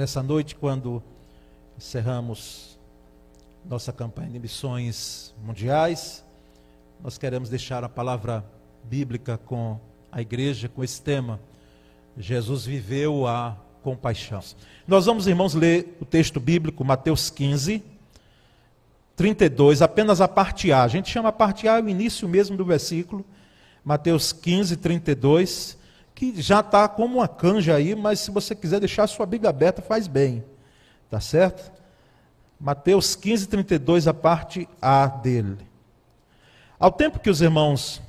nessa noite, quando encerramos nossa campanha de missões mundiais, nós queremos deixar a palavra bíblica com a igreja, com esse tema. Jesus viveu a compaixão. Nós vamos, irmãos, ler o texto bíblico, Mateus 15, 32, apenas a parte A. A gente chama a parte A o início mesmo do versículo, Mateus 15, 32 que já está como uma canja aí, mas se você quiser deixar a sua Bíblia aberta, faz bem. Tá certo? Mateus 15, 32, a parte A dele. Ao tempo que os irmãos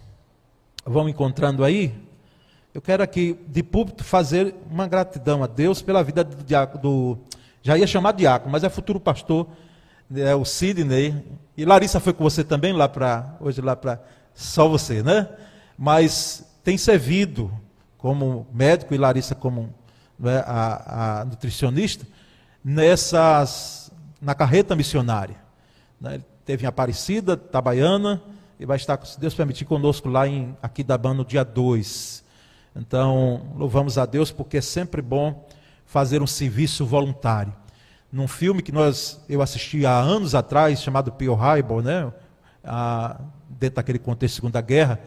vão encontrando aí, eu quero aqui, de púlpito, fazer uma gratidão a Deus pela vida do, diácono, do já ia chamar diácono, mas é futuro pastor, é o Sidney. E Larissa foi com você também lá para, hoje lá para, só você, né? Mas tem servido como médico e Larissa como né, a, a, nutricionista, nessas, na carreta missionária. Né? Ele teve em Aparecida, Tabaiana, e vai estar, se Deus permitir, conosco lá em Aquidabã no dia 2. Então, louvamos a Deus porque é sempre bom fazer um serviço voluntário. Num filme que nós, eu assisti há anos atrás, chamado Pearl Harbor, né? Dentro daquele contexto da Segunda Guerra,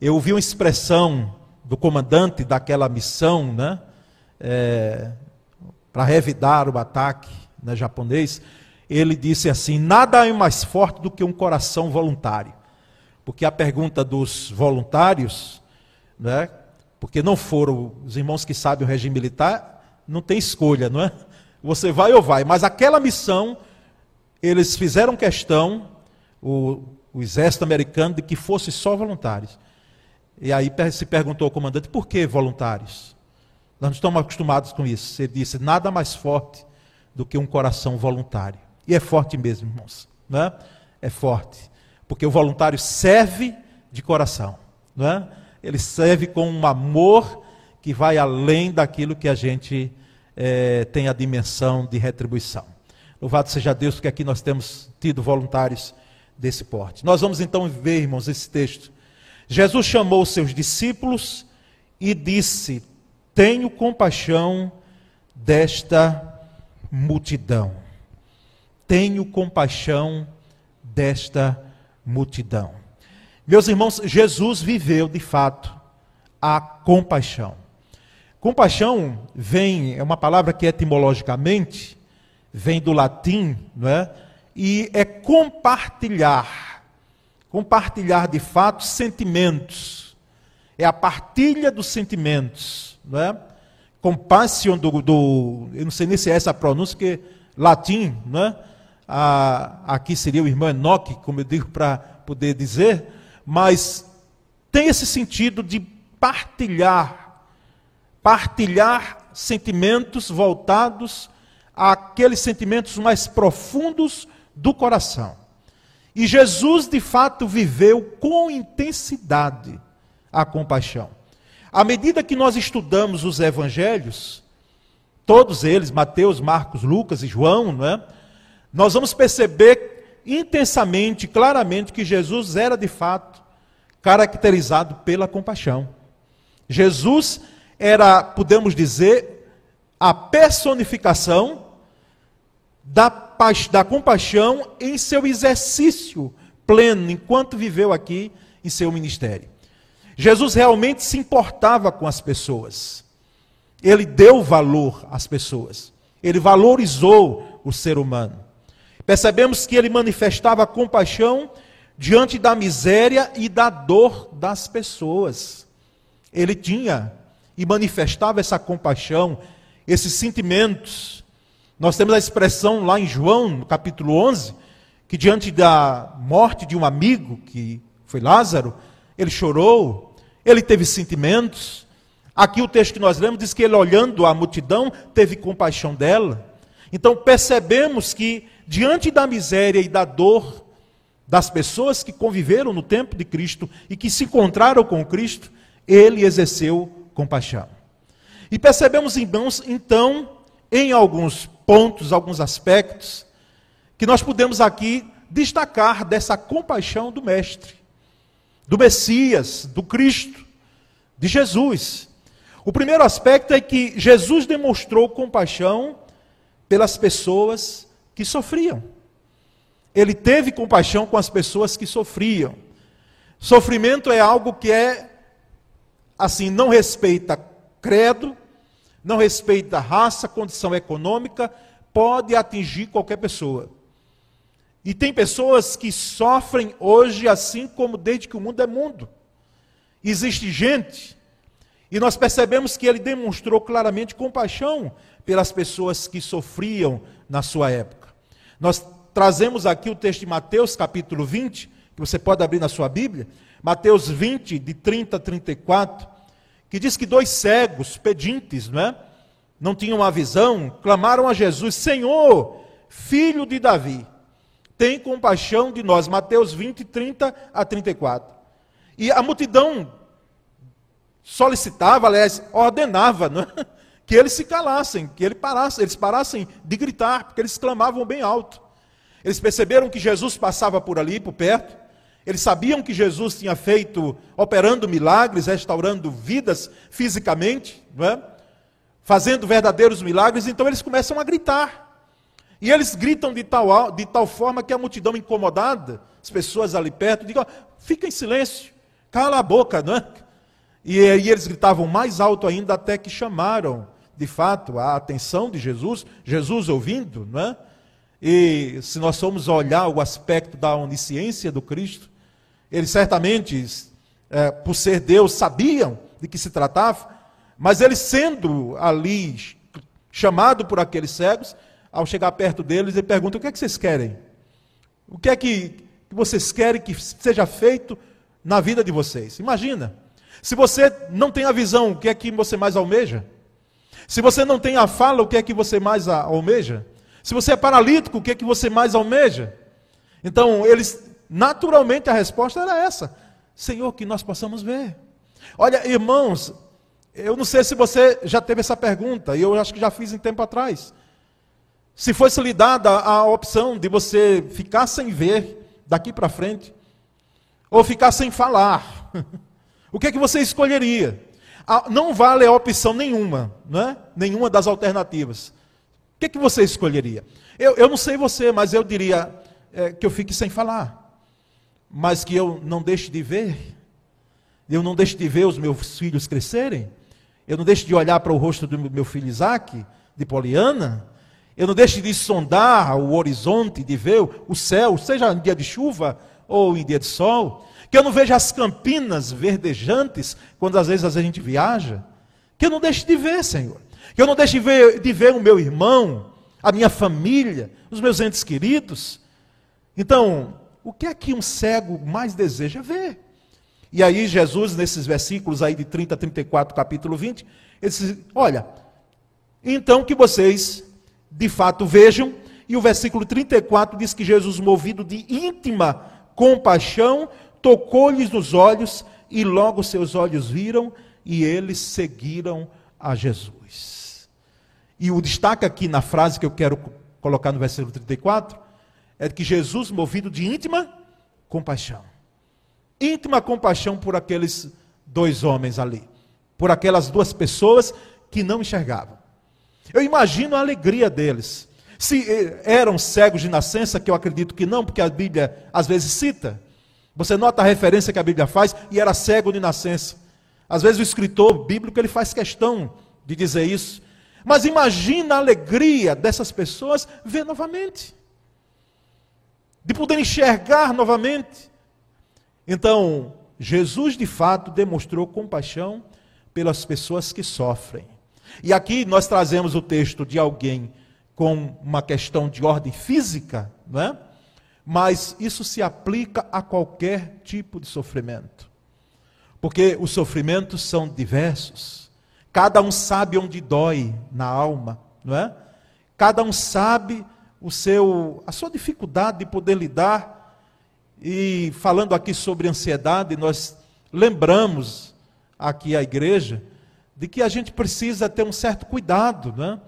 eu ouvi uma expressão do comandante daquela missão, né, é, para revidar o ataque né, japonês, ele disse assim: nada é mais forte do que um coração voluntário. Porque a pergunta dos voluntários, né, porque não foram os irmãos que sabem o regime militar, não tem escolha, não é? Você vai ou vai, mas aquela missão, eles fizeram questão, o, o exército americano, de que fosse só voluntários. E aí se perguntou ao comandante, por que voluntários? Nós não estamos acostumados com isso. Ele disse, nada mais forte do que um coração voluntário. E é forte mesmo, irmãos. Não é? forte. Porque o voluntário serve de coração. Não é? Ele serve com um amor que vai além daquilo que a gente é, tem a dimensão de retribuição. Louvado seja Deus, porque aqui nós temos tido voluntários desse porte. Nós vamos então ver, irmãos, esse texto Jesus chamou seus discípulos e disse: Tenho compaixão desta multidão. Tenho compaixão desta multidão. Meus irmãos, Jesus viveu de fato a compaixão. Compaixão vem, é uma palavra que etimologicamente vem do latim, não é? E é compartilhar compartilhar de fato sentimentos. É a partilha dos sentimentos. Não é? Compassion do, do. Eu não sei nem se é essa a pronúncia, que latim, não é? Ah, aqui seria o irmão Enoque, como eu digo para poder dizer, mas tem esse sentido de partilhar, partilhar sentimentos voltados àqueles sentimentos mais profundos do coração. E Jesus, de fato, viveu com intensidade a compaixão. À medida que nós estudamos os evangelhos, todos eles, Mateus, Marcos, Lucas e João, não é? nós vamos perceber intensamente, claramente, que Jesus era, de fato, caracterizado pela compaixão. Jesus era, podemos dizer, a personificação da da compaixão em seu exercício pleno, enquanto viveu aqui em seu ministério. Jesus realmente se importava com as pessoas. Ele deu valor às pessoas. Ele valorizou o ser humano. Percebemos que ele manifestava compaixão diante da miséria e da dor das pessoas. Ele tinha e manifestava essa compaixão, esses sentimentos nós temos a expressão lá em João, no capítulo 11, que diante da morte de um amigo, que foi Lázaro, ele chorou, ele teve sentimentos. Aqui o texto que nós lemos diz que ele, olhando a multidão, teve compaixão dela. Então percebemos que, diante da miséria e da dor das pessoas que conviveram no tempo de Cristo e que se encontraram com Cristo, ele exerceu compaixão. E percebemos, irmãos, então, em alguns pontos, alguns aspectos, que nós podemos aqui destacar dessa compaixão do Mestre, do Messias, do Cristo, de Jesus. O primeiro aspecto é que Jesus demonstrou compaixão pelas pessoas que sofriam. Ele teve compaixão com as pessoas que sofriam. Sofrimento é algo que é assim, não respeita credo, não respeita raça, condição econômica, pode atingir qualquer pessoa. E tem pessoas que sofrem hoje assim como desde que o mundo é mundo. Existe gente, e nós percebemos que ele demonstrou claramente compaixão pelas pessoas que sofriam na sua época. Nós trazemos aqui o texto de Mateus, capítulo 20, que você pode abrir na sua Bíblia, Mateus 20, de 30 a 34, que diz que dois cegos, pedintes, não é? Não tinham uma visão, clamaram a Jesus: Senhor, filho de Davi, tem compaixão de nós. Mateus 20, 30 a 34. E a multidão solicitava, aliás, ordenava, não é? que eles se calassem, que eles parassem, eles parassem de gritar, porque eles clamavam bem alto. Eles perceberam que Jesus passava por ali, por perto. Eles sabiam que Jesus tinha feito, operando milagres, restaurando vidas fisicamente, é? fazendo verdadeiros milagres, então eles começam a gritar. E eles gritam de tal, de tal forma que a multidão incomodada, as pessoas ali perto, digam: fica em silêncio, cala a boca, não é? E aí eles gritavam mais alto ainda até que chamaram, de fato, a atenção de Jesus, Jesus ouvindo, não é? E se nós formos olhar o aspecto da onisciência do Cristo, eles certamente, é, por ser Deus, sabiam de que se tratava, mas ele sendo ali chamado por aqueles cegos, ao chegar perto deles, ele pergunta: o que é que vocês querem? O que é que vocês querem que seja feito na vida de vocês? Imagina, se você não tem a visão, o que é que você mais almeja? Se você não tem a fala, o que é que você mais almeja? Se você é paralítico, o que é que você mais almeja? Então, eles, naturalmente, a resposta era essa: Senhor, que nós possamos ver. Olha, irmãos, eu não sei se você já teve essa pergunta, e eu acho que já fiz em tempo atrás. Se fosse lhe dada a opção de você ficar sem ver daqui para frente, ou ficar sem falar, o que é que você escolheria? Não vale a opção nenhuma, não é? nenhuma das alternativas que, que você escolheria? Eu, eu não sei você, mas eu diria é, que eu fique sem falar, mas que eu não deixe de ver, eu não deixe de ver os meus filhos crescerem, eu não deixe de olhar para o rosto do meu filho Isaac, de Poliana, eu não deixe de sondar o horizonte, de ver o céu, seja em dia de chuva ou em dia de sol, que eu não veja as campinas verdejantes quando às vezes a gente viaja, que eu não deixe de ver, Senhor. Que eu não deixe de ver, de ver o meu irmão, a minha família, os meus entes queridos. Então, o que é que um cego mais deseja ver? E aí, Jesus, nesses versículos aí de 30 a 34, capítulo 20, ele diz: Olha, então que vocês de fato vejam, e o versículo 34 diz que Jesus, movido de íntima compaixão, tocou-lhes nos olhos, e logo seus olhos viram, e eles seguiram a Jesus. E o destaque aqui na frase que eu quero colocar no versículo 34 é que Jesus, movido de íntima compaixão, íntima compaixão por aqueles dois homens ali, por aquelas duas pessoas que não enxergavam. Eu imagino a alegria deles. Se eh, eram cegos de nascença, que eu acredito que não, porque a Bíblia às vezes cita. Você nota a referência que a Bíblia faz e era cego de nascença. Às vezes o escritor bíblico ele faz questão de dizer isso. Mas imagina a alegria dessas pessoas ver novamente. De poder enxergar novamente. Então, Jesus de fato demonstrou compaixão pelas pessoas que sofrem. E aqui nós trazemos o texto de alguém com uma questão de ordem física, não é? Mas isso se aplica a qualquer tipo de sofrimento. Porque os sofrimentos são diversos. Cada um sabe onde dói na alma, não é? Cada um sabe o seu, a sua dificuldade de poder lidar. E falando aqui sobre ansiedade, nós lembramos aqui a igreja de que a gente precisa ter um certo cuidado, né?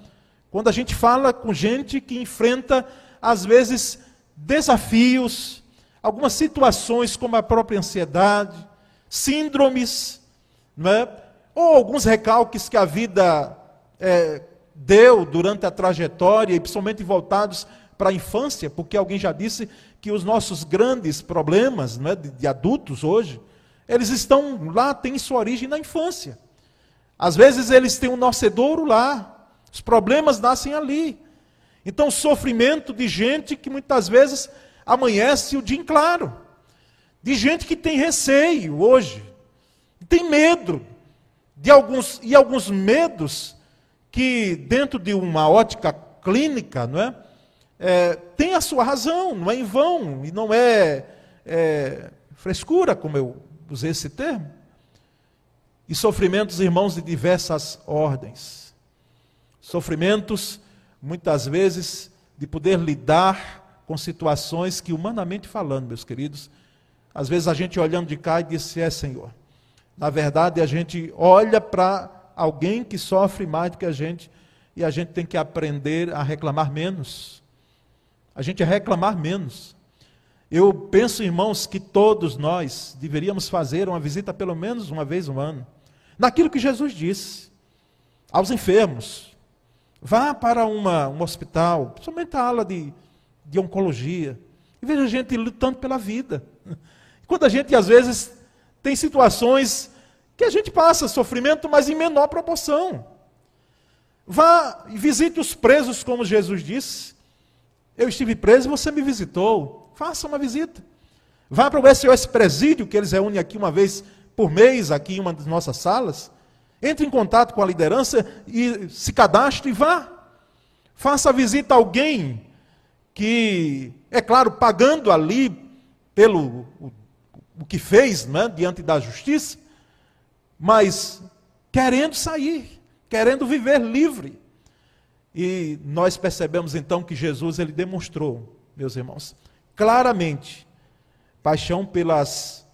Quando a gente fala com gente que enfrenta às vezes desafios, algumas situações como a própria ansiedade, síndromes, não é? ou alguns recalques que a vida é, deu durante a trajetória, e principalmente voltados para a infância, porque alguém já disse que os nossos grandes problemas não é, de, de adultos hoje, eles estão lá, têm sua origem na infância. Às vezes eles têm um nascedouro lá, os problemas nascem ali. Então, sofrimento de gente que muitas vezes amanhece o dia em claro, de gente que tem receio hoje, tem medo, de alguns, e alguns medos que, dentro de uma ótica clínica, não é? é tem a sua razão, não é em vão, e não é, é frescura, como eu usei esse termo. E sofrimentos, irmãos, de diversas ordens. Sofrimentos, muitas vezes, de poder lidar com situações que, humanamente falando, meus queridos, às vezes a gente olhando de cá e diz: É, Senhor. Na verdade, a gente olha para alguém que sofre mais do que a gente e a gente tem que aprender a reclamar menos. A gente reclamar menos. Eu penso, irmãos, que todos nós deveríamos fazer uma visita pelo menos uma vez no ano. Naquilo que Jesus disse aos enfermos. Vá para uma, um hospital, principalmente a ala de, de oncologia, e veja gente lutando pela vida. Quando a gente, às vezes, tem situações que a gente passa sofrimento, mas em menor proporção. Vá e visite os presos, como Jesus disse. Eu estive preso você me visitou. Faça uma visita. Vá para o SOS Presídio, que eles reúnem aqui uma vez por mês, aqui em uma das nossas salas. Entre em contato com a liderança e se cadastre e vá. Faça a visita a alguém que, é claro, pagando ali pelo o, o que fez né, diante da justiça, mas querendo sair, querendo viver livre. E nós percebemos então que Jesus ele demonstrou, meus irmãos, claramente paixão pelas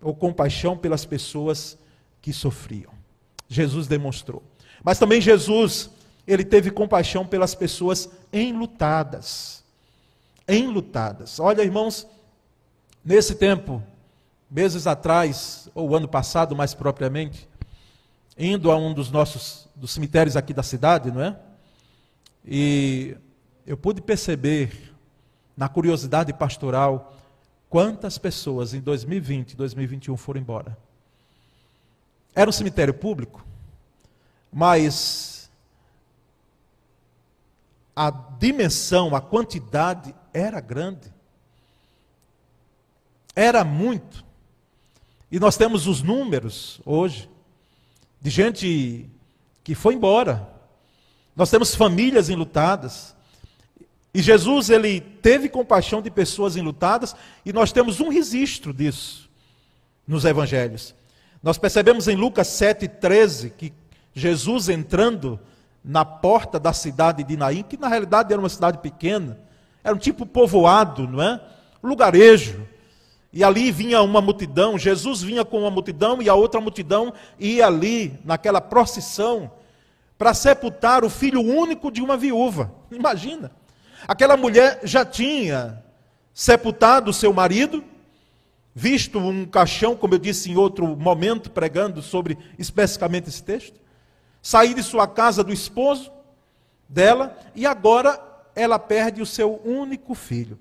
ou compaixão pelas pessoas que sofriam. Jesus demonstrou. Mas também Jesus, ele teve compaixão pelas pessoas enlutadas. Enlutadas. Olha, irmãos, nesse tempo, meses atrás, ou ano passado mais propriamente, indo a um dos nossos dos cemitérios aqui da cidade, não é? E eu pude perceber na curiosidade pastoral quantas pessoas em 2020 e 2021 foram embora. Era um cemitério público, mas a dimensão, a quantidade era grande. Era muito. E nós temos os números hoje de gente que foi embora. Nós temos famílias enlutadas. E Jesus, ele teve compaixão de pessoas enlutadas, e nós temos um registro disso nos evangelhos. Nós percebemos em Lucas 7,13 que Jesus entrando na porta da cidade de Naim, que na realidade era uma cidade pequena, era um tipo povoado, não é? Lugarejo. E ali vinha uma multidão, Jesus vinha com uma multidão e a outra multidão ia ali, naquela procissão, para sepultar o filho único de uma viúva. Imagina. Aquela mulher já tinha sepultado seu marido, visto um caixão, como eu disse em outro momento, pregando sobre especificamente esse texto, sair de sua casa do esposo dela, e agora ela perde o seu único filho.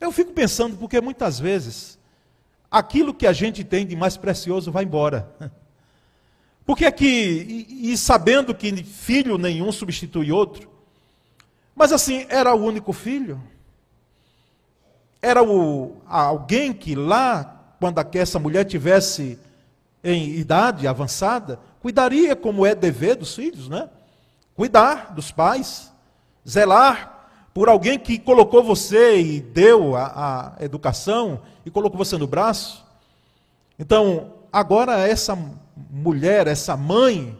Eu fico pensando, porque muitas vezes aquilo que a gente tem de mais precioso vai embora. Porque é que, e, e sabendo que filho nenhum substitui outro, mas assim, era o único filho. Era o, alguém que lá, quando essa mulher tivesse em idade avançada, cuidaria como é dever dos filhos, né? Cuidar dos pais, zelar por alguém que colocou você e deu a, a educação e colocou você no braço. Então, agora essa mulher, essa mãe,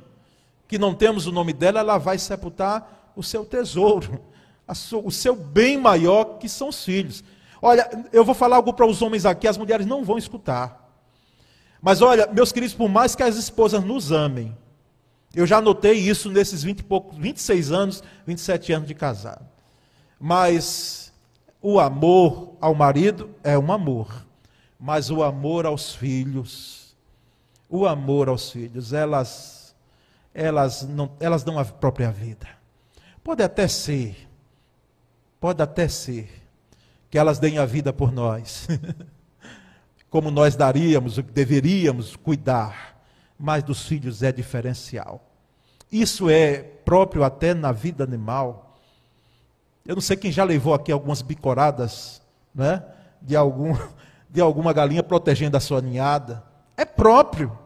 que não temos o nome dela, ela vai sepultar o seu tesouro, o seu bem maior, que são os filhos. Olha, eu vou falar algo para os homens aqui, as mulheres não vão escutar. Mas olha, meus queridos, por mais que as esposas nos amem, eu já notei isso nesses 20 e poucos, 26 anos, 27 anos de casado. Mas o amor ao marido é um amor, mas o amor aos filhos, o amor aos filhos, elas elas, não, elas dão a própria vida. Pode até ser, pode até ser, que elas deem a vida por nós, como nós daríamos, deveríamos cuidar, mas dos filhos é diferencial. Isso é próprio até na vida animal. Eu não sei quem já levou aqui algumas bicoradas, né, de algum de alguma galinha protegendo a sua ninhada. É próprio,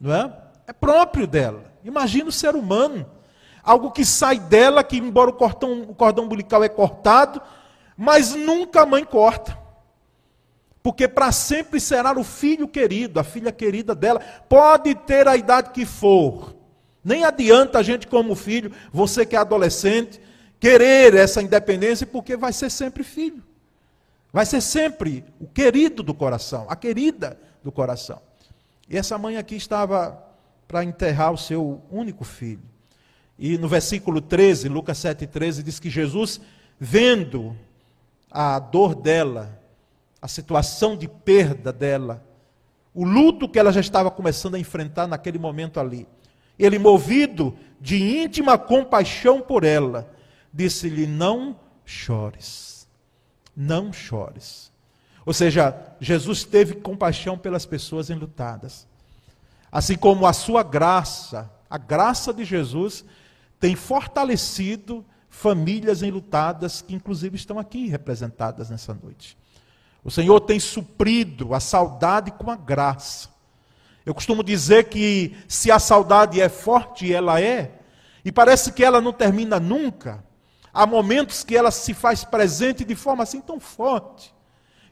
não é? É próprio dela. Imagina o ser humano, algo que sai dela, que embora o cordão, o cordão umbilical é cortado, mas nunca a mãe corta. Porque para sempre será o filho querido, a filha querida dela. Pode ter a idade que for. Nem adianta a gente, como filho, você que é adolescente, querer essa independência, porque vai ser sempre filho. Vai ser sempre o querido do coração, a querida do coração. E essa mãe aqui estava para enterrar o seu único filho. E no versículo 13, Lucas 7,13, diz que Jesus, vendo a dor dela, a situação de perda dela, o luto que ela já estava começando a enfrentar naquele momento ali, ele, movido de íntima compaixão por ela, disse-lhe: Não chores, não chores. Ou seja, Jesus teve compaixão pelas pessoas enlutadas. Assim como a sua graça, a graça de Jesus, tem fortalecido famílias enlutadas, que inclusive estão aqui representadas nessa noite. O Senhor tem suprido a saudade com a graça. Eu costumo dizer que se a saudade é forte, ela é, e parece que ela não termina nunca, há momentos que ela se faz presente de forma assim tão forte,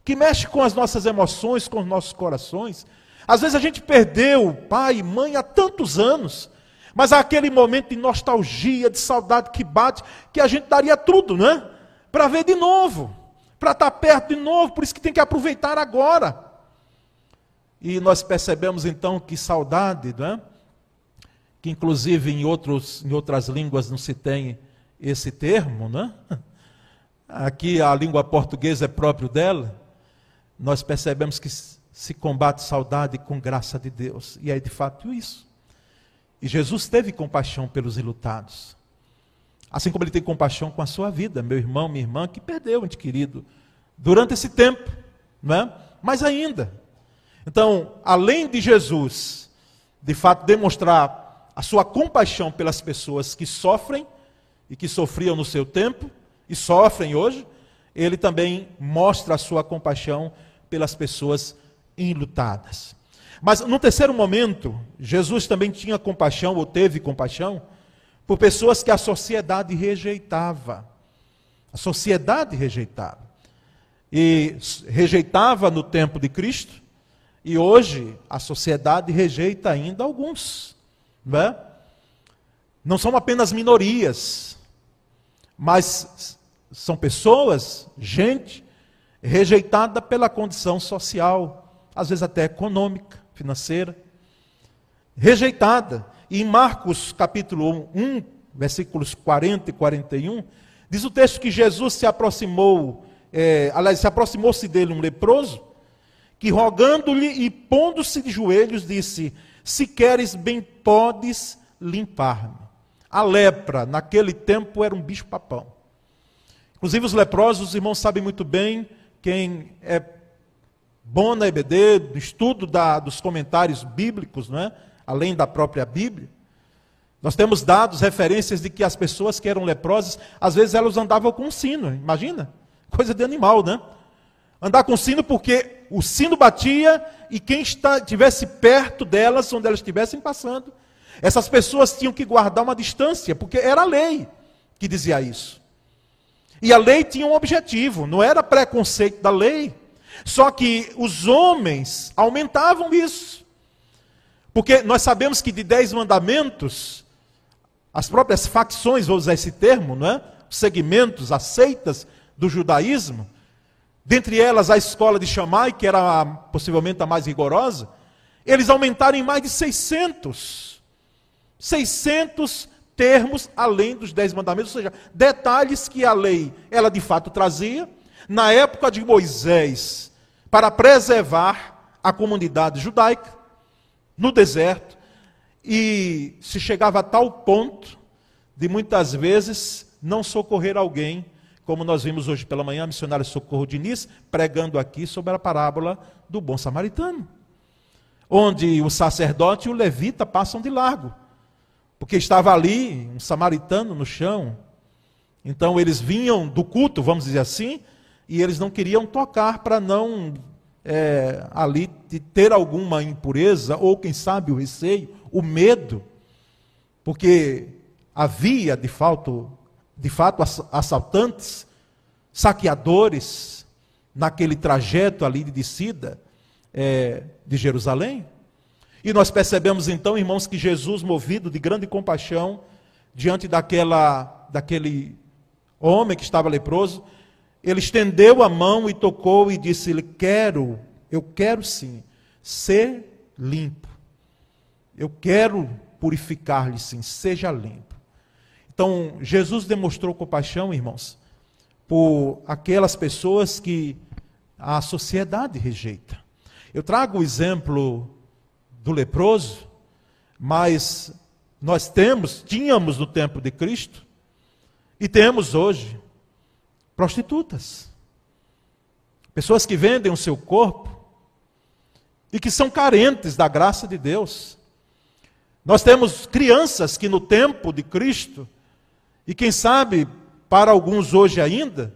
que mexe com as nossas emoções, com os nossos corações. Às vezes a gente perdeu pai e mãe há tantos anos, mas há aquele momento de nostalgia, de saudade que bate, que a gente daria tudo, né? Para ver de novo, para estar perto de novo, por isso que tem que aproveitar agora. E nós percebemos então que saudade, não é? que inclusive em, outros, em outras línguas não se tem esse termo, né? aqui a língua portuguesa é próprio dela, nós percebemos que se combate saudade com graça de Deus, e é de fato isso. E Jesus teve compaixão pelos ilutados, assim como ele tem compaixão com a sua vida, meu irmão, minha irmã, que perdeu, ente querido, durante esse tempo, não é? mas ainda, então, além de Jesus, de fato, demonstrar a sua compaixão pelas pessoas que sofrem e que sofriam no seu tempo e sofrem hoje, ele também mostra a sua compaixão pelas pessoas enlutadas. Mas no terceiro momento, Jesus também tinha compaixão, ou teve compaixão, por pessoas que a sociedade rejeitava. A sociedade rejeitava. E rejeitava no tempo de Cristo, e hoje a sociedade rejeita ainda alguns. Não, é? não são apenas minorias, mas são pessoas, gente, rejeitada pela condição social, às vezes até econômica, financeira. Rejeitada. E em Marcos capítulo 1, versículos 40 e 41, diz o texto que Jesus se aproximou, é, aliás, se aproximou-se dele um leproso, que rogando-lhe e pondo-se de joelhos, disse: Se queres bem, podes limpar-me. A lepra, naquele tempo, era um bicho-papão. Inclusive, os leprosos, os irmãos sabem muito bem, quem é bom na EBD, do estudo da, dos comentários bíblicos, não é? além da própria Bíblia. Nós temos dados, referências de que as pessoas que eram leprosas, às vezes elas andavam com um sino, imagina? Coisa de animal, né? Andar com sino porque o sino batia e quem estivesse perto delas, onde elas estivessem passando, essas pessoas tinham que guardar uma distância, porque era a lei que dizia isso. E a lei tinha um objetivo, não era preconceito da lei. Só que os homens aumentavam isso. Porque nós sabemos que de dez mandamentos, as próprias facções, vou usar esse termo, não é? Os segmentos, as seitas do judaísmo, dentre elas a escola de Shammai, que era possivelmente a mais rigorosa, eles aumentaram em mais de 600. 600 termos além dos dez mandamentos, ou seja, detalhes que a lei, ela de fato trazia, na época de Moisés, para preservar a comunidade judaica, no deserto, e se chegava a tal ponto de muitas vezes não socorrer alguém, como nós vimos hoje pela manhã, a missionária Socorro Diniz pregando aqui sobre a parábola do bom samaritano, onde o sacerdote e o levita passam de largo, porque estava ali um samaritano no chão. Então eles vinham do culto, vamos dizer assim, e eles não queriam tocar para não é, ali ter alguma impureza, ou quem sabe o receio, o medo, porque havia de fato, de fato assaltantes, saqueadores naquele trajeto ali de descida é, de Jerusalém. E nós percebemos então, irmãos, que Jesus, movido de grande compaixão, diante daquela, daquele homem que estava leproso, ele estendeu a mão e tocou e disse-lhe: Quero, eu quero sim, ser limpo. Eu quero purificar-lhe sim, seja limpo. Então, Jesus demonstrou compaixão, irmãos, por aquelas pessoas que a sociedade rejeita. Eu trago o exemplo do leproso, mas nós temos, tínhamos no tempo de Cristo, e temos hoje prostitutas. Pessoas que vendem o seu corpo e que são carentes da graça de Deus. Nós temos crianças que no tempo de Cristo, e quem sabe para alguns hoje ainda,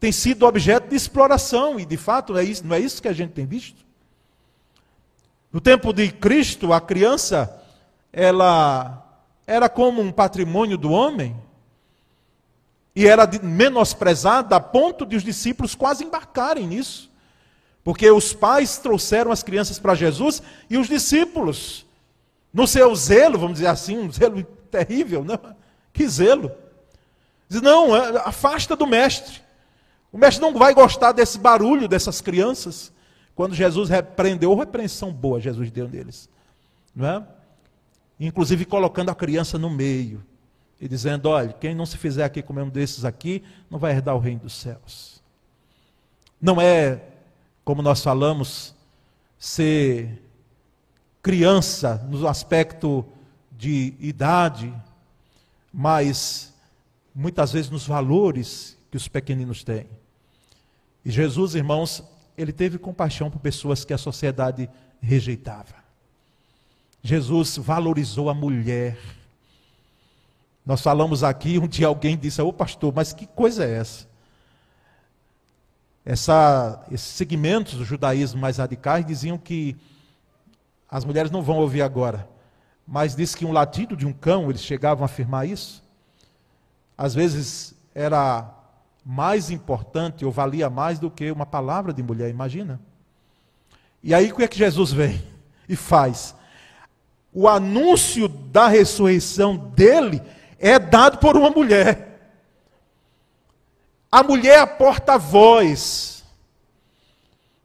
têm sido objeto de exploração, e de fato não é isso, não é isso que a gente tem visto. No tempo de Cristo, a criança, ela era como um patrimônio do homem, e era menosprezada a ponto de os discípulos quase embarcarem nisso. Porque os pais trouxeram as crianças para Jesus e os discípulos, no seu zelo, vamos dizer assim, um zelo terrível, não? Né? Que zelo. Diz, não, é, afasta do mestre. O mestre não vai gostar desse barulho dessas crianças. Quando Jesus repreendeu, repreensão boa Jesus deu neles. Não é? Inclusive colocando a criança no meio e dizendo: olha, quem não se fizer aqui como um desses aqui, não vai herdar o reino dos céus. Não é, como nós falamos, ser criança no aspecto de idade, mas muitas vezes nos valores que os pequeninos têm. E Jesus, irmãos, ele teve compaixão por pessoas que a sociedade rejeitava. Jesus valorizou a mulher nós falamos aqui, um dia alguém disse, ô pastor, mas que coisa é essa? essa esses segmentos do judaísmo mais radicais diziam que as mulheres não vão ouvir agora, mas disse que um latido de um cão, eles chegavam a afirmar isso, às vezes era mais importante ou valia mais do que uma palavra de mulher, imagina. E aí o que é que Jesus vem e faz? O anúncio da ressurreição dele é dado por uma mulher. A mulher é a porta-voz,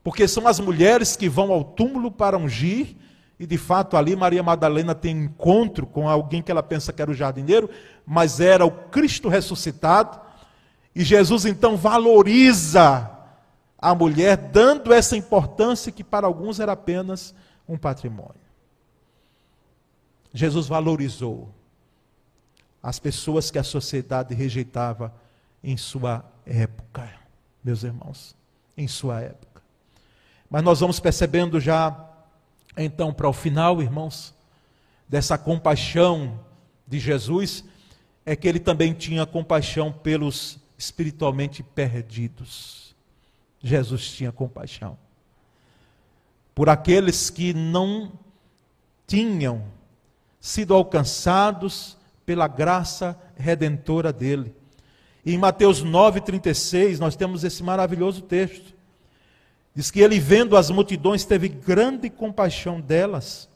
porque são as mulheres que vão ao túmulo para ungir, e de fato ali Maria Madalena tem encontro com alguém que ela pensa que era o jardineiro, mas era o Cristo ressuscitado, e Jesus então valoriza a mulher, dando essa importância que para alguns era apenas um patrimônio. Jesus valorizou as pessoas que a sociedade rejeitava em sua época, meus irmãos, em sua época. Mas nós vamos percebendo já, então, para o final, irmãos, dessa compaixão de Jesus, é que ele também tinha compaixão pelos espiritualmente perdidos. Jesus tinha compaixão por aqueles que não tinham sido alcançados pela graça redentora dele. Em Mateus 9,36, nós temos esse maravilhoso texto. Diz que ele, vendo as multidões, teve grande compaixão delas,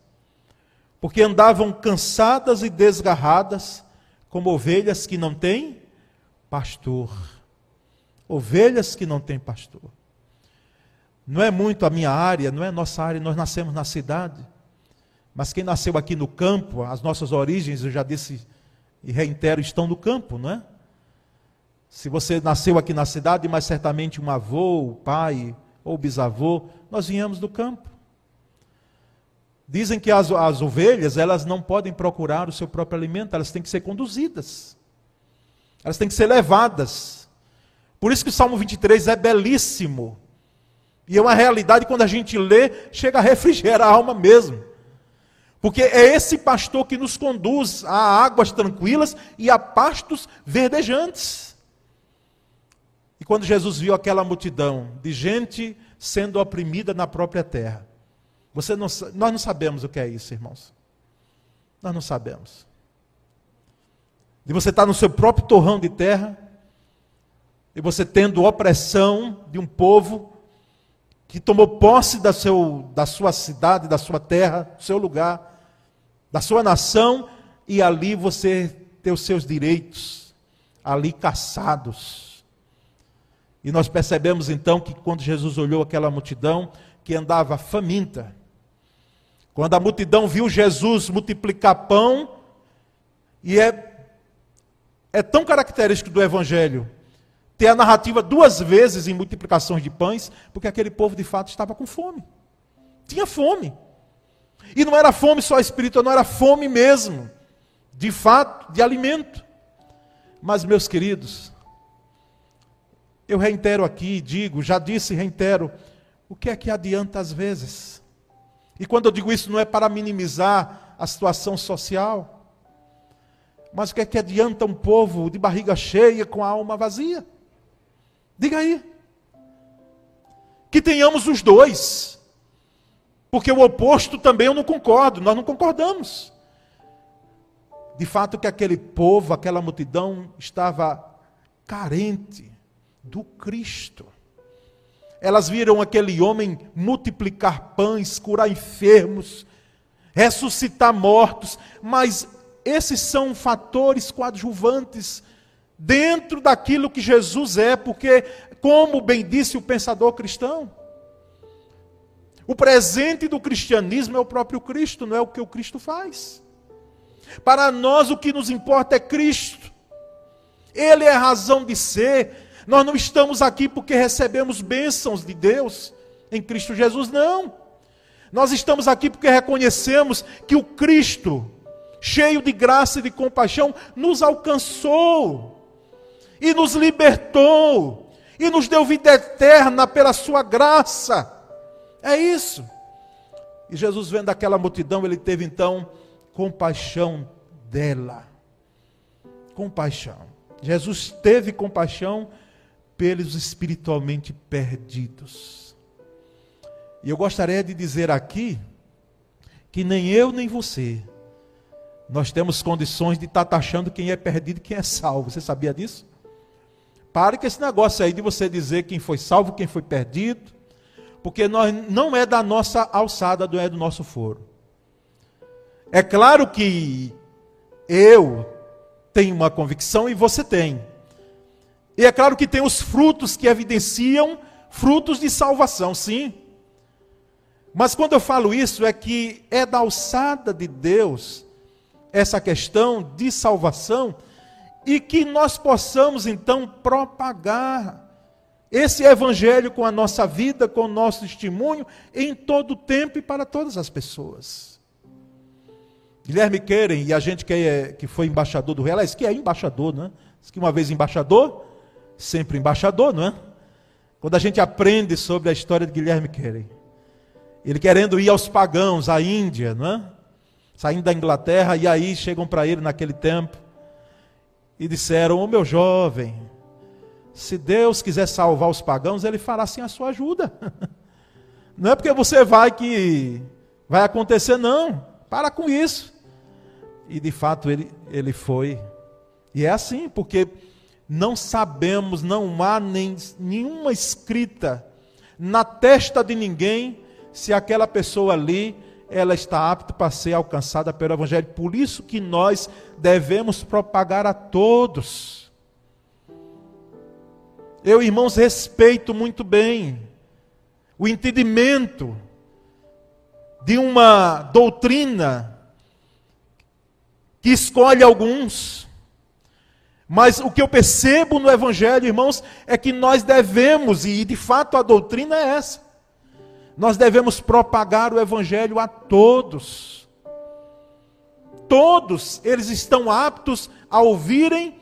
porque andavam cansadas e desgarradas, como ovelhas que não têm pastor. Ovelhas que não têm pastor. Não é muito a minha área, não é nossa área, nós nascemos na cidade. Mas quem nasceu aqui no campo, as nossas origens, eu já disse e reitero, estão no campo, não é? Se você nasceu aqui na cidade, mas certamente um avô, pai ou bisavô, nós viemos do campo. Dizem que as, as ovelhas, elas não podem procurar o seu próprio alimento, elas têm que ser conduzidas. Elas têm que ser levadas. Por isso que o Salmo 23 é belíssimo. E é uma realidade quando a gente lê, chega a refrigerar a alma mesmo. Porque é esse pastor que nos conduz a águas tranquilas e a pastos verdejantes. E quando Jesus viu aquela multidão de gente sendo oprimida na própria terra, não, nós não sabemos o que é isso, irmãos. Nós não sabemos. De você estar no seu próprio torrão de terra, e você tendo opressão de um povo que tomou posse da, seu, da sua cidade, da sua terra, do seu lugar, da sua nação, e ali você ter os seus direitos ali caçados. E nós percebemos então que quando Jesus olhou aquela multidão que andava faminta, quando a multidão viu Jesus multiplicar pão, e é, é tão característico do Evangelho ter a narrativa duas vezes em multiplicações de pães, porque aquele povo de fato estava com fome. Tinha fome. E não era fome só espiritual, não era fome mesmo, de fato, de alimento. Mas, meus queridos, eu reitero aqui, digo, já disse e reitero, o que é que adianta às vezes? E quando eu digo isso, não é para minimizar a situação social. Mas o que é que adianta um povo de barriga cheia com a alma vazia? Diga aí. Que tenhamos os dois. Porque o oposto também eu não concordo, nós não concordamos. De fato, que aquele povo, aquela multidão estava carente do Cristo. Elas viram aquele homem multiplicar pães, curar enfermos, ressuscitar mortos, mas esses são fatores coadjuvantes dentro daquilo que Jesus é, porque, como bem disse o pensador cristão, o presente do cristianismo é o próprio Cristo, não é o que o Cristo faz. Para nós o que nos importa é Cristo. Ele é a razão de ser, nós não estamos aqui porque recebemos bênçãos de Deus em Cristo Jesus, não. Nós estamos aqui porque reconhecemos que o Cristo, cheio de graça e de compaixão, nos alcançou e nos libertou e nos deu vida eterna pela sua graça. É isso. E Jesus, vendo aquela multidão, ele teve então compaixão dela. Compaixão. Jesus teve compaixão pelos espiritualmente perdidos. E eu gostaria de dizer aqui que nem eu nem você nós temos condições de estar taxando quem é perdido e quem é salvo. Você sabia disso? Pare com esse negócio aí de você dizer quem foi salvo, quem foi perdido, porque nós não é da nossa alçada, não é do nosso foro. É claro que eu tenho uma convicção e você tem. E é claro que tem os frutos que evidenciam frutos de salvação, sim. Mas quando eu falo isso, é que é da alçada de Deus essa questão de salvação e que nós possamos então propagar esse evangelho com a nossa vida, com o nosso testemunho, em todo o tempo e para todas as pessoas. Guilherme Querem, e a gente que, é, que foi embaixador do Real, que é embaixador, né? que uma vez embaixador, sempre embaixador, não é? Quando a gente aprende sobre a história de Guilherme Carey, ele querendo ir aos pagãos, à Índia, não é? Saindo da Inglaterra, e aí chegam para ele naquele tempo e disseram: Ô oh, meu jovem, se Deus quiser salvar os pagãos, ele fará sem a sua ajuda. Não é porque você vai que vai acontecer, não. Para com isso. E de fato ele, ele foi. E é assim, porque não sabemos, não há nem, nenhuma escrita na testa de ninguém se aquela pessoa ali ela está apta para ser alcançada pelo Evangelho. Por isso que nós devemos propagar a todos. Eu, irmãos, respeito muito bem o entendimento de uma doutrina que escolhe alguns mas o que eu percebo no Evangelho, irmãos, é que nós devemos, e de fato a doutrina é essa, Nós devemos propagar o evangelho a todos. Todos eles estão aptos a ouvirem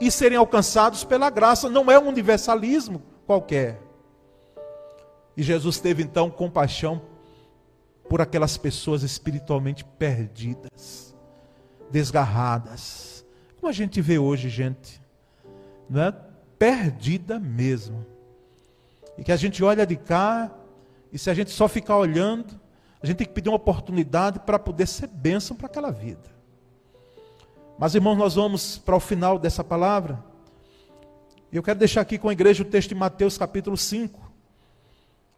e serem alcançados pela graça, não é um universalismo qualquer. E Jesus teve então compaixão por aquelas pessoas espiritualmente perdidas, desgarradas. Como a gente vê hoje, gente, não é? Perdida mesmo. E que a gente olha de cá, e se a gente só ficar olhando, a gente tem que pedir uma oportunidade para poder ser bênção para aquela vida. Mas, irmãos, nós vamos para o final dessa palavra. E eu quero deixar aqui com a igreja o texto de Mateus capítulo 5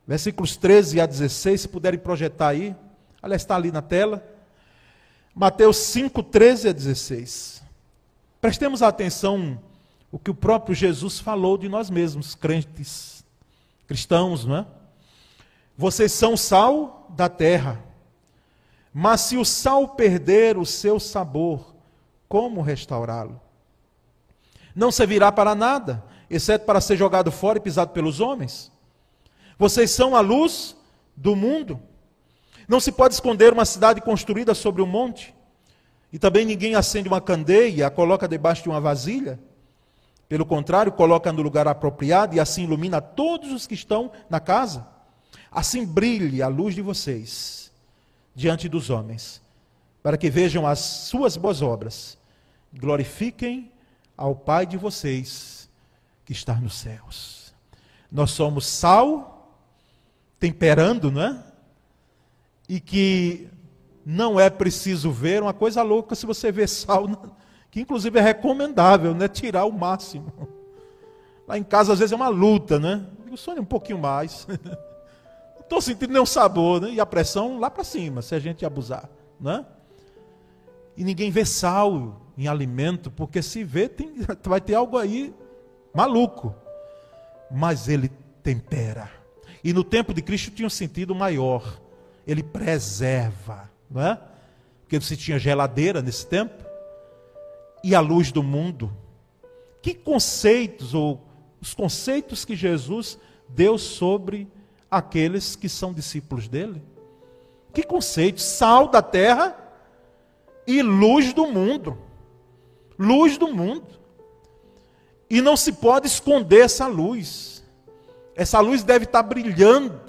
versículos 13 a 16, se puderem projetar aí. Aliás, está ali na tela. Mateus 5, 13 a 16. Prestemos atenção o que o próprio Jesus falou de nós mesmos, crentes, cristãos, não é? Vocês são sal da terra. Mas se o sal perder o seu sabor, como restaurá-lo? Não servirá para nada, exceto para ser jogado fora e pisado pelos homens. Vocês são a luz do mundo. Não se pode esconder uma cidade construída sobre um monte. E também ninguém acende uma candeia, a coloca debaixo de uma vasilha. Pelo contrário, coloca no lugar apropriado e assim ilumina todos os que estão na casa. Assim brilhe a luz de vocês diante dos homens, para que vejam as suas boas obras, glorifiquem ao Pai de vocês que está nos céus. Nós somos sal temperando, não é? E que não é preciso ver, uma coisa louca se você vê sal, que inclusive é recomendável, né? Tirar o máximo. Lá em casa às vezes é uma luta, né? Eu sonho um pouquinho mais. Estou sentindo nenhum sabor, né? E a pressão lá para cima, se a gente abusar, né? E ninguém vê sal em alimento, porque se vê, tem, vai ter algo aí maluco. Mas ele tempera. E no tempo de Cristo tinha um sentido maior. Ele preserva, não é? Porque se tinha geladeira nesse tempo e a luz do mundo. Que conceitos ou os conceitos que Jesus deu sobre aqueles que são discípulos dele? Que conceitos? Sal da terra e luz do mundo. Luz do mundo. E não se pode esconder essa luz. Essa luz deve estar brilhando,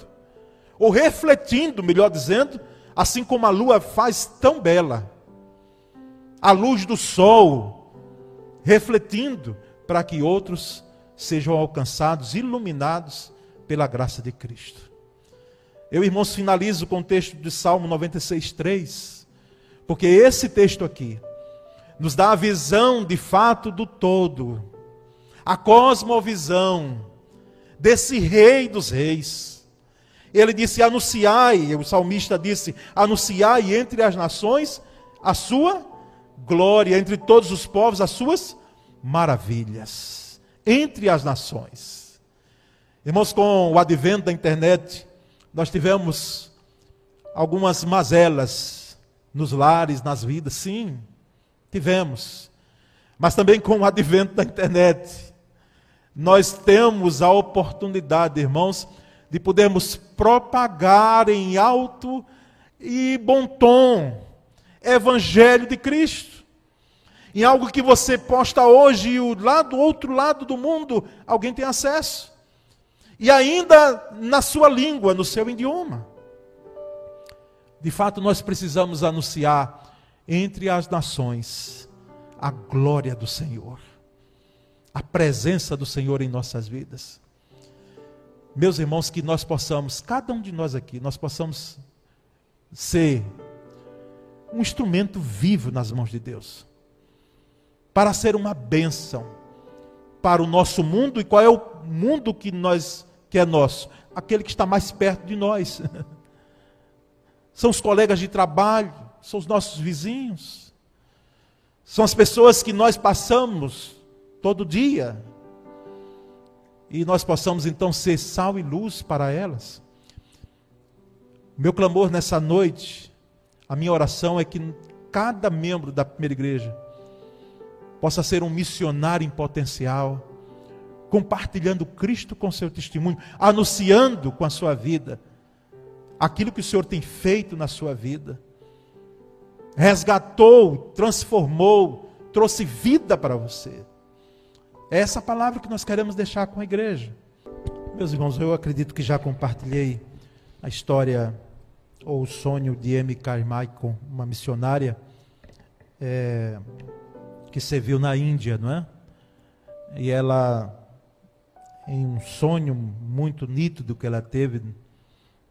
ou refletindo, melhor dizendo, assim como a lua faz tão bela. A luz do sol, refletindo, para que outros sejam alcançados, iluminados pela graça de Cristo. Eu, irmãos, finalizo com o texto de Salmo 96, 3, porque esse texto aqui nos dá a visão de fato do todo, a cosmovisão desse rei dos reis. Ele disse: anunciai, o salmista disse: anunciai entre as nações a sua glória, entre todos os povos as suas maravilhas, entre as nações. Irmãos, com o advento da internet, nós tivemos algumas mazelas nos lares, nas vidas, sim, tivemos. Mas também com o advento da internet, nós temos a oportunidade, irmãos, de podermos propagar em alto e bom tom evangelho de Cristo. Em algo que você posta hoje e o lado outro lado do mundo, alguém tem acesso. E ainda na sua língua, no seu idioma. De fato, nós precisamos anunciar entre as nações a glória do Senhor a presença do Senhor em nossas vidas. Meus irmãos, que nós possamos, cada um de nós aqui, nós possamos ser um instrumento vivo nas mãos de Deus, para ser uma bênção para o nosso mundo. E qual é o mundo que nós que é nosso? Aquele que está mais perto de nós. São os colegas de trabalho, são os nossos vizinhos, são as pessoas que nós passamos todo dia. E nós possamos então ser sal e luz para elas. Meu clamor nessa noite, a minha oração é que cada membro da primeira igreja possa ser um missionário em potencial, compartilhando Cristo com seu testemunho, anunciando com a sua vida aquilo que o Senhor tem feito na sua vida. Resgatou, transformou, trouxe vida para você. É essa palavra que nós queremos deixar com a igreja. Meus irmãos, eu acredito que já compartilhei a história ou o sonho de M. Carmichael, uma missionária é, que serviu na Índia, não é? E ela, em um sonho muito nítido que ela teve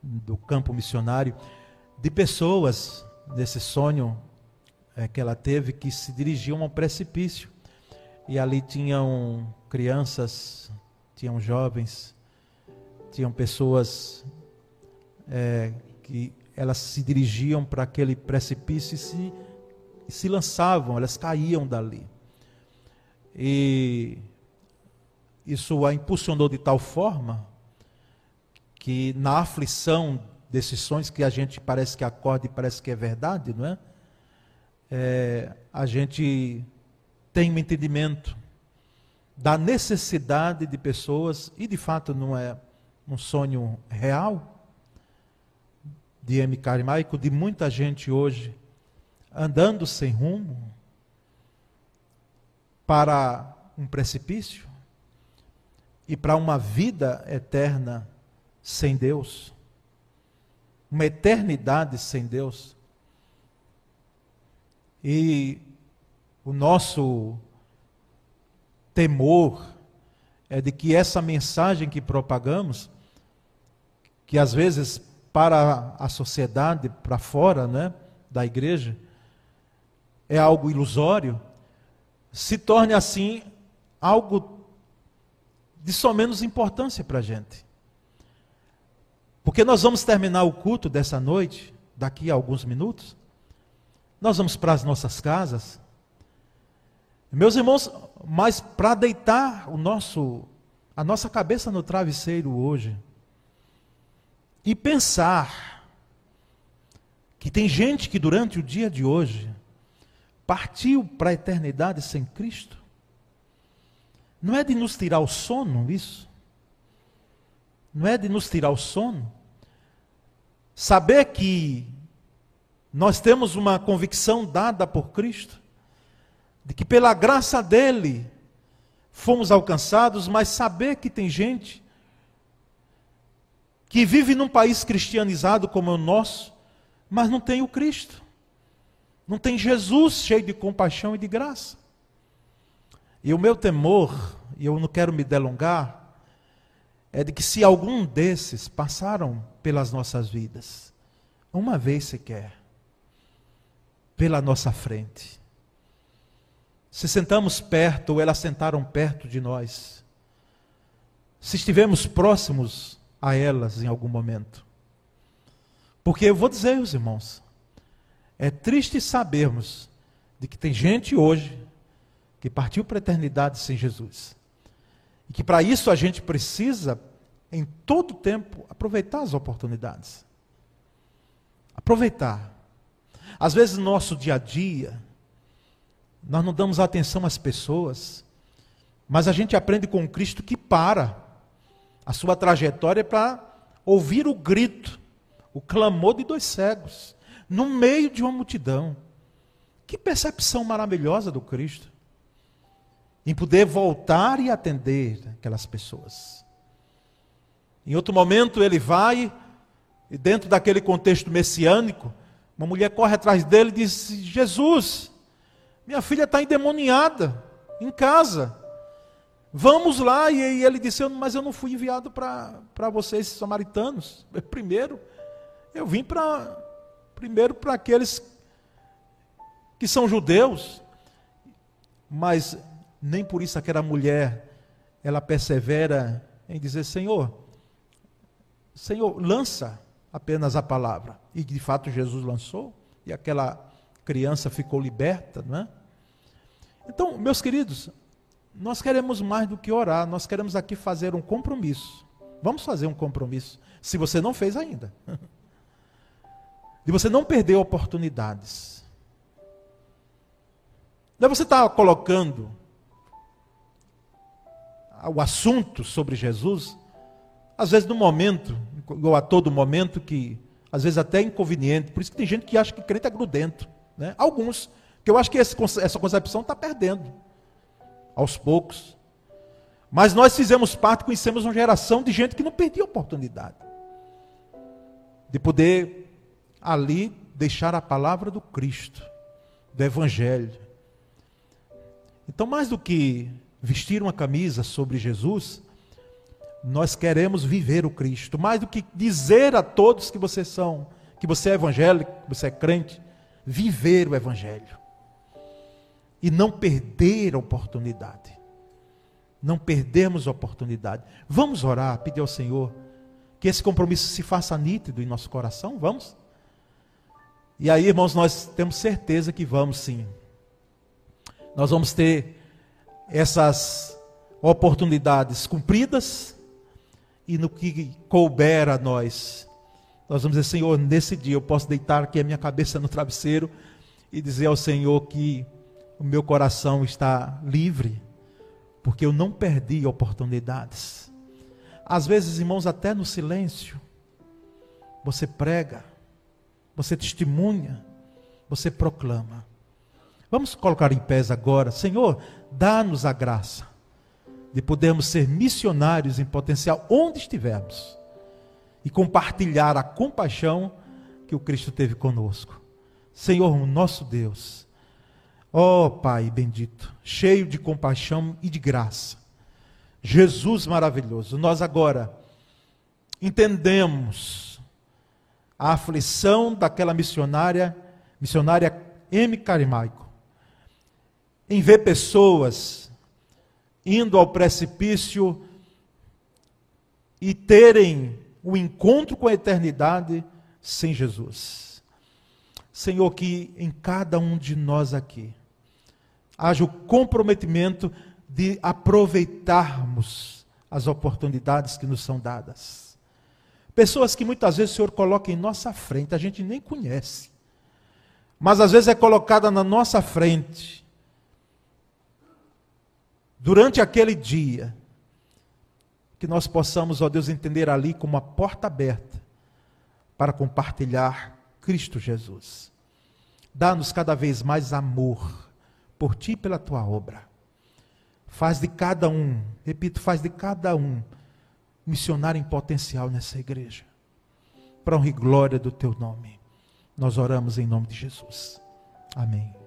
do campo missionário, de pessoas nesse sonho é, que ela teve que se dirigiam a um precipício. E ali tinham crianças, tinham jovens, tinham pessoas é, que elas se dirigiam para aquele precipício e se, se lançavam, elas caíam dali. E isso a impulsionou de tal forma que na aflição desses sonhos que a gente parece que acorda e parece que é verdade, não é? é a gente tem um entendimento da necessidade de pessoas, e de fato não é um sonho real, de M. Carmaico, de muita gente hoje andando sem rumo para um precipício e para uma vida eterna sem Deus, uma eternidade sem Deus. E o nosso temor é de que essa mensagem que propagamos, que às vezes para a sociedade, para fora né, da igreja, é algo ilusório, se torne assim algo de só menos importância para a gente. Porque nós vamos terminar o culto dessa noite, daqui a alguns minutos, nós vamos para as nossas casas. Meus irmãos, mas para deitar o nosso a nossa cabeça no travesseiro hoje e pensar que tem gente que durante o dia de hoje partiu para a eternidade sem Cristo. Não é de nos tirar o sono isso? Não é de nos tirar o sono? Saber que nós temos uma convicção dada por Cristo, de que pela graça dele fomos alcançados, mas saber que tem gente que vive num país cristianizado como é o nosso, mas não tem o Cristo, não tem Jesus cheio de compaixão e de graça. E o meu temor, e eu não quero me delongar, é de que se algum desses passaram pelas nossas vidas, uma vez sequer, pela nossa frente, se sentamos perto ou elas sentaram perto de nós, se estivemos próximos a elas em algum momento. Porque eu vou dizer, os irmãos, é triste sabermos de que tem gente hoje que partiu para a eternidade sem Jesus. E que para isso a gente precisa, em todo tempo, aproveitar as oportunidades. Aproveitar. Às vezes, no nosso dia a dia, nós não damos atenção às pessoas, mas a gente aprende com Cristo que para a sua trajetória para ouvir o grito, o clamor de dois cegos, no meio de uma multidão. Que percepção maravilhosa do Cristo, em poder voltar e atender aquelas pessoas. Em outro momento, ele vai, e dentro daquele contexto messiânico, uma mulher corre atrás dele e diz: Jesus, minha filha está endemoniada em casa. Vamos lá. E ele disse: Mas eu não fui enviado para vocês, samaritanos. Primeiro, eu vim para. Primeiro para aqueles que são judeus. Mas nem por isso aquela mulher, ela persevera em dizer: Senhor, Senhor, lança apenas a palavra. E de fato Jesus lançou. E aquela criança ficou liberta, não é? Então, meus queridos, nós queremos mais do que orar, nós queremos aqui fazer um compromisso. Vamos fazer um compromisso, se você não fez ainda. De você não perder oportunidades. Daí você está colocando o assunto sobre Jesus, às vezes no momento, ou a todo momento que às vezes até inconveniente. Por isso que tem gente que acha que crente é grudento. Né? Alguns, que eu acho que esse, essa concepção está perdendo, aos poucos. Mas nós fizemos parte, conhecemos uma geração de gente que não perdia a oportunidade de poder ali deixar a palavra do Cristo, do Evangelho. Então, mais do que vestir uma camisa sobre Jesus, nós queremos viver o Cristo, mais do que dizer a todos que vocês são, que você é evangélico, que você é crente, viver o Evangelho. E não perder a oportunidade. Não perdermos a oportunidade. Vamos orar, pedir ao Senhor que esse compromisso se faça nítido em nosso coração, vamos? E aí, irmãos, nós temos certeza que vamos sim. Nós vamos ter essas oportunidades cumpridas e no que couber a nós. Nós vamos dizer, Senhor, nesse dia eu posso deitar aqui a minha cabeça no travesseiro e dizer ao Senhor que o meu coração está livre, porque eu não perdi oportunidades. Às vezes, irmãos, até no silêncio, você prega, você testemunha, você proclama. Vamos colocar em pés agora, Senhor, dá-nos a graça de podermos ser missionários em potencial onde estivermos e compartilhar a compaixão que o Cristo teve conosco. Senhor, nosso Deus, ó oh, Pai bendito, cheio de compaixão e de graça, Jesus maravilhoso, nós agora entendemos a aflição daquela missionária, missionária M. Carimaico, em ver pessoas indo ao precipício e terem o encontro com a eternidade sem Jesus. Senhor, que em cada um de nós aqui haja o comprometimento de aproveitarmos as oportunidades que nos são dadas. Pessoas que muitas vezes o Senhor coloca em nossa frente, a gente nem conhece, mas às vezes é colocada na nossa frente durante aquele dia, que nós possamos, ó Deus, entender ali como uma porta aberta para compartilhar Cristo Jesus. Dá-nos cada vez mais amor por ti e pela tua obra. Faz de cada um, repito, faz de cada um missionário em potencial nessa igreja. Para honra e glória do teu nome. Nós oramos em nome de Jesus. Amém.